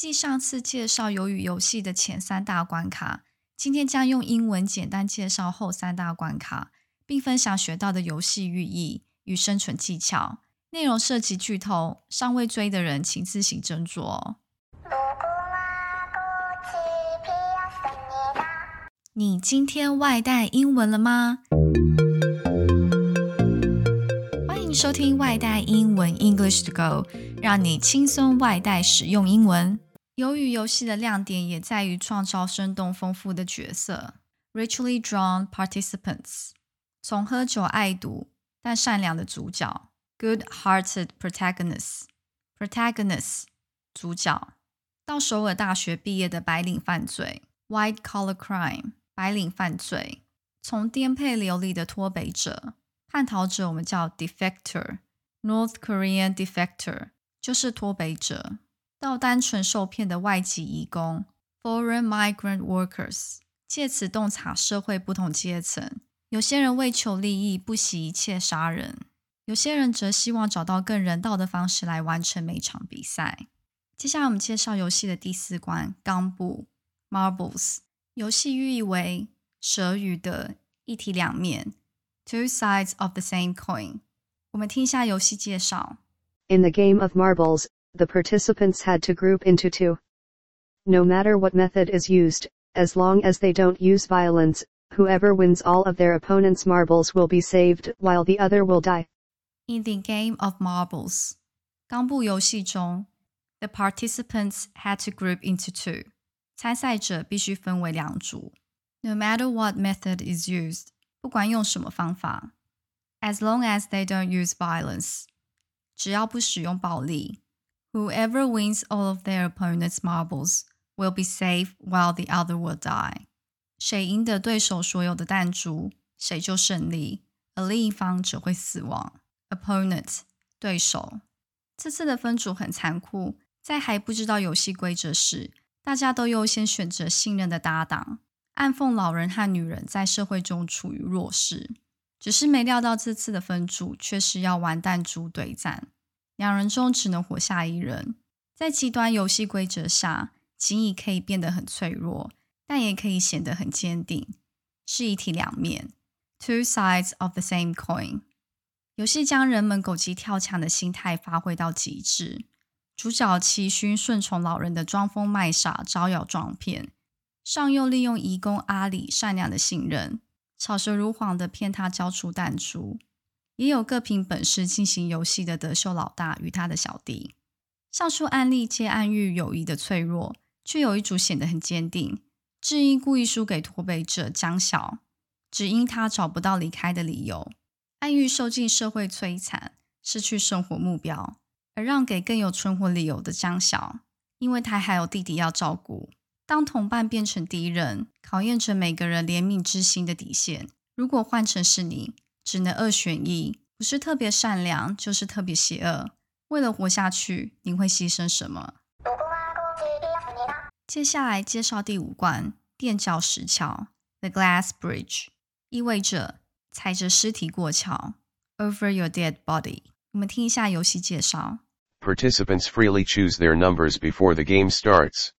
继上次介绍鱿鱼游戏的前三大关卡，今天将用英文简单介绍后三大关卡，并分享学到的游戏寓意与生存技巧。内容涉及剧透，尚未追的人请自行斟酌。你今天外带英文了吗？欢迎收听外带英文 English to Go，让你轻松外带使用英文。由于游戏的亮点也在于创造生动丰富的角色，richly drawn participants，从喝酒爱赌但善良的主角，good-hearted protagonists，protagonists 主角，到首尔大学毕业的白领犯罪，white-collar crime 白领犯罪，从颠沛流离的脱北者，叛逃者我们叫 defector，North Korean defector 就是脱北者。到单纯受骗的外籍移工 （foreign migrant workers），借此洞察社会不同阶层。有些人为求利益，不惜一切杀人；有些人则希望找到更人道的方式来完成每场比赛。接下来，我们介绍游戏的第四关——钢布 （Marbles）。游戏寓意为蛇鱼的一体两面 （two sides of the same coin）。我们听一下游戏介绍。In the game of marbles, the participants had to group into two. No matter what method is used, as long as they don't use violence, whoever wins all of their opponent's marbles will be saved while the other will die. In the game of marbles，钢布游戏中，the participants had to group into two。参赛者必须分为两组。No matter what method is used，不管用什么方法，as long as they don't use violence，只要不使用暴力。 Whoever wins all of their opponent's marbles will be safe while the other will die. 谁赢得对手所有的弹珠，谁就胜利，而另一方只会死亡。Opponent 对手。这次的分组很残酷，在还不知道游戏规则时，大家都优先选择信任的搭档，暗讽老人和女人在社会中处于弱势。只是没料到这次的分组却是要玩弹珠对战。两人中只能活下一人，在极端游戏规则下，情谊可以变得很脆弱，但也可以显得很坚定，是一体两面 （two sides of the same coin）。游戏将人们狗急跳墙的心态发挥到极致。主角齐勋顺从老人的装疯卖傻、招摇撞骗，上又利用义工阿里善良的信任，巧舌如簧的骗他交出弹珠。也有各凭本事进行游戏的德秀老大与他的小弟。上述案例皆暗喻友谊的脆弱，却有一组显得很坚定。智英故意输给脱北者江晓，只因他找不到离开的理由，暗喻受尽社会摧残，失去生活目标，而让给更有存活理由的江晓，因为他还有弟弟要照顾。当同伴变成敌人，考验着每个人怜悯之心的底线。如果换成是你。只能二选一，不是特别善良，就是特别邪恶。为了活下去，您会牺牲什么？接下来介绍第五关——垫脚石桥 （The Glass Bridge），意味着踩着尸体过桥 （Over your dead body）。我们听一下游戏介绍。Participants freely choose their numbers before the game starts.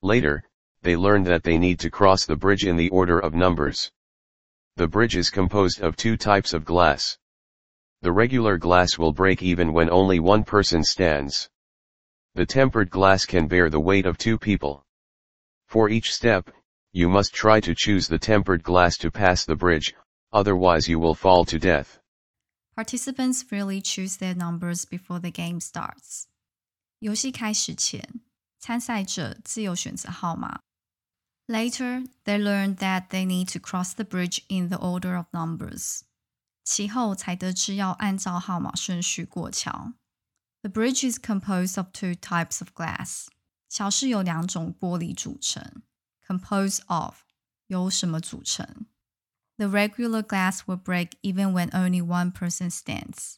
Later, they learn that they need to cross the bridge in the order of numbers. The bridge is composed of two types of glass. The regular glass will break even when only one person stands. The tempered glass can bear the weight of two people. For each step, you must try to choose the tempered glass to pass the bridge, otherwise you will fall to death. Participants freely choose their numbers before the game starts. 游戏开始前，参赛者自由选择号码。 Later, they learned that they need to cross the bridge in the order of numbers. 其后才得知要按照号码顺序过桥。The bridge is composed of two types of glass. 桥是由两种玻璃组成。Composed of 由什么组成？The regular glass will break even when only one person stands.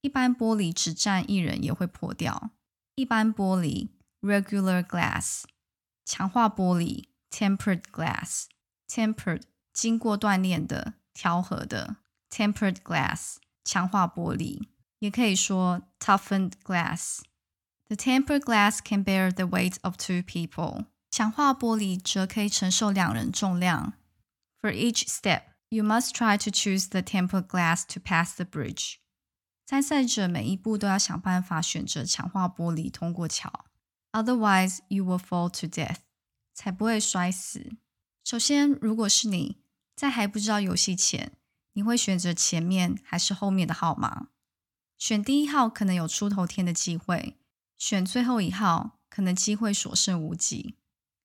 一般玻璃只站一人也会破掉。一般玻璃 regular glass，强化玻璃 tempered glass, tempered 经过锻炼的、调和的 tempered glass 强化玻璃，也可以说 toughened glass The tempered glass can bear the weight of two people. 强化玻璃则可以承受两人重量。For each step, you must try to choose the tempered glass to pass the bridge. 参赛者每一步都要想办法选择强化玻璃通过桥，otherwise you will fall to death. 才不会摔死。首先，如果是你在还不知道游戏前，你会选择前面还是后面的号码？选第一号可能有出头天的机会，选最后一号可能机会所剩无几。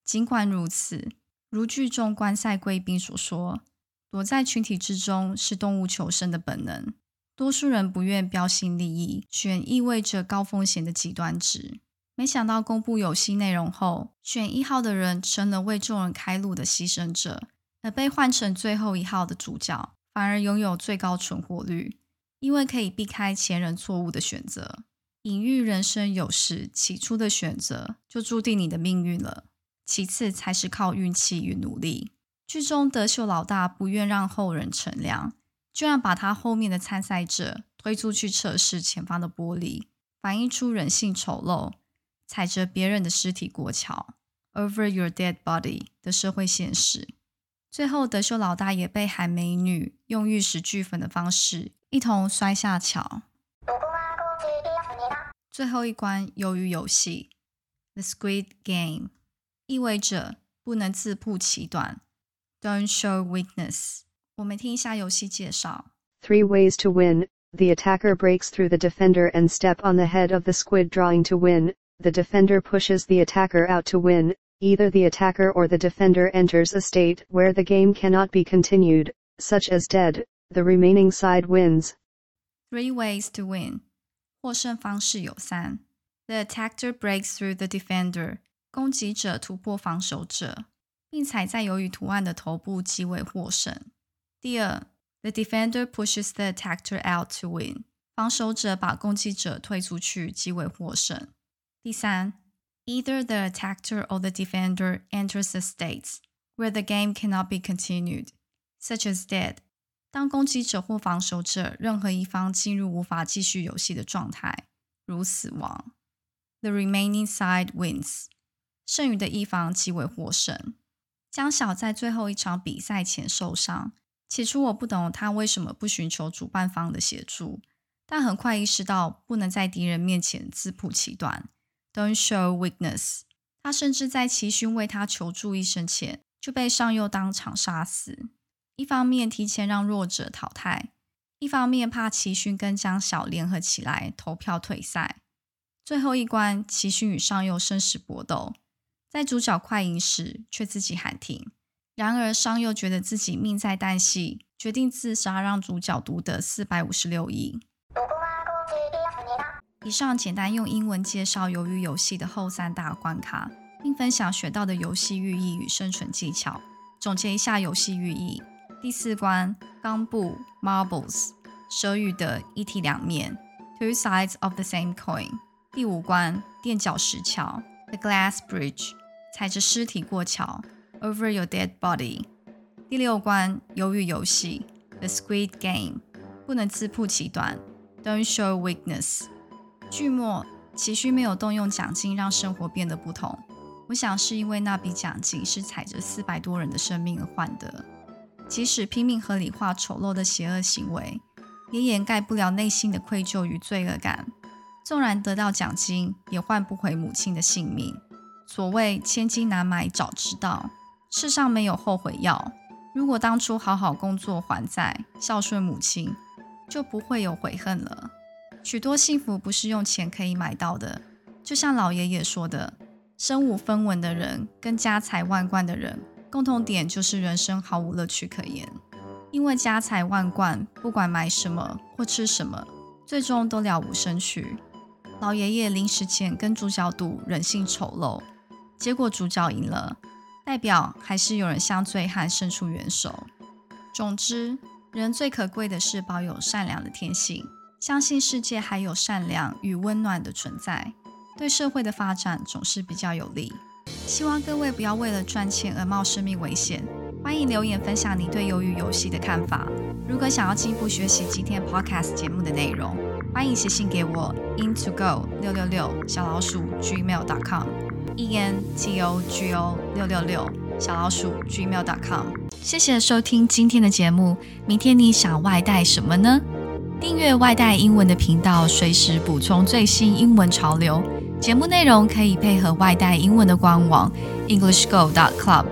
尽管如此，如剧中观赛贵宾所说，躲在群体之中是动物求生的本能。多数人不愿标新立异，选意味着高风险的极端值。没想到公布游戏内容后，选一号的人成了为众人开路的牺牲者，而被换成最后一号的主角反而拥有最高存活率，因为可以避开前人错误的选择。隐喻人生有时起初的选择就注定你的命运了。其次才是靠运气与努力。剧中德秀老大不愿让后人乘凉，居然把他后面的参赛者推出去测试前方的玻璃，反映出人性丑陋，踩着别人的尸体过桥 （over your dead body） 的社会现实。最后，德秀老大也被喊美女用玉石俱焚的方式一同摔下桥。最后一关，鱿鱼游戏 （The Squid Game）。意味着不能自曝其短，Don't show weakness。我们听一下游戏介绍。Three ways to win. The attacker breaks through the defender and step on the head of the squid drawing to win. The defender pushes the attacker out to win. Either the attacker or the defender enters a state where the game cannot be continued, such as dead. The remaining side wins. Three ways to win. 获胜方式有三。The attacker breaks through the defender. 攻击者突破防守者，并踩在鱿鱼图案的头部，即为获胜。第二，the defender pushes the attacker out to win，防守者把攻击者推出去，即为获胜。 第三，either the attacker or the defender enters a state where the game cannot be continued，such as dead。当攻击者或防守者任何一方进入无法继续游戏的状态，如死亡，the remaining side wins。剩余的一方即为获胜。江晓在最后一场比赛前受伤，起初我不懂他为什么不寻求主办方的协助，但很快意识到不能在敌人面前自曝其短，Don't show weakness。他甚至在齐勋为他求助一生前就被上佑当场杀死。一方面提前让弱者淘汰，一方面怕齐勋跟江晓联合起来投票退赛。最后一关，齐勋与上佑生死搏斗。在主角快赢时，却自己喊停。然而，上佑觉得自己命在旦夕，决定自杀，让主角独得四百五十六亿。以上简单用英文介绍鱿鱼游戏的后三大关卡，并分享学到的游戏寓意与生存技巧。总结一下游戏寓意：第四关钢布 （Marbles） 蛇语的一体两面 （Two sides of the same coin）。第五关垫脚石桥 （The Glass Bridge）。踩着尸体过桥，Over your dead body。第六关，鱿鱼游戏，The Squid Game，不能自曝其短，Don't show weakness。剧末，齐勋没有动用奖金让生活变得不同。我想是因为那笔奖金是踩着四百多人的生命而换的。即使拼命合理化丑陋的邪恶行为，也掩盖不了内心的愧疚与罪恶感。纵然得到奖金，也换不回母亲的性命。所谓千金难买早知道，世上没有后悔药。如果当初好好工作还债，孝顺母亲，就不会有悔恨了。许多幸福不是用钱可以买到的。就像老爷爷说的：“身无分文的人跟家财万贯的人，共同点就是人生毫无乐趣可言。因为家财万贯，不管买什么或吃什么，最终都了无生趣。”老爷爷临死前跟主角赌人性丑陋。结果主角赢了，代表还是有人向醉汉伸出援手。总之，人最可贵的是保有善良的天性，相信世界还有善良与温暖的存在，对社会的发展总是比较有利。希望各位不要为了赚钱而冒生命危险。欢迎留言分享你对鱿鱼游戏的看法。如果想要进一步学习今天 Podcast 节目的内容，欢迎写信给我，into go 六六六小老鼠 gmail.com，e n t o g o 六六六小老鼠 gmail.com。谢谢收听今天的节目，明天你想外带什么呢？订阅外带英文的频道，随时补充最新英文潮流。节目内容可以配合外带英文的官网 EnglishGo.club，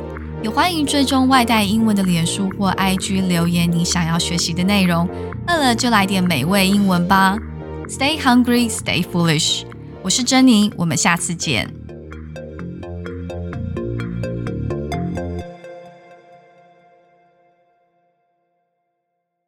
也欢迎追踪外带英文的脸书或 IG 留言你想要学习的内容。饿了就来点美味英文吧！Stay hungry, stay foolish。我是珍妮，我们下次见。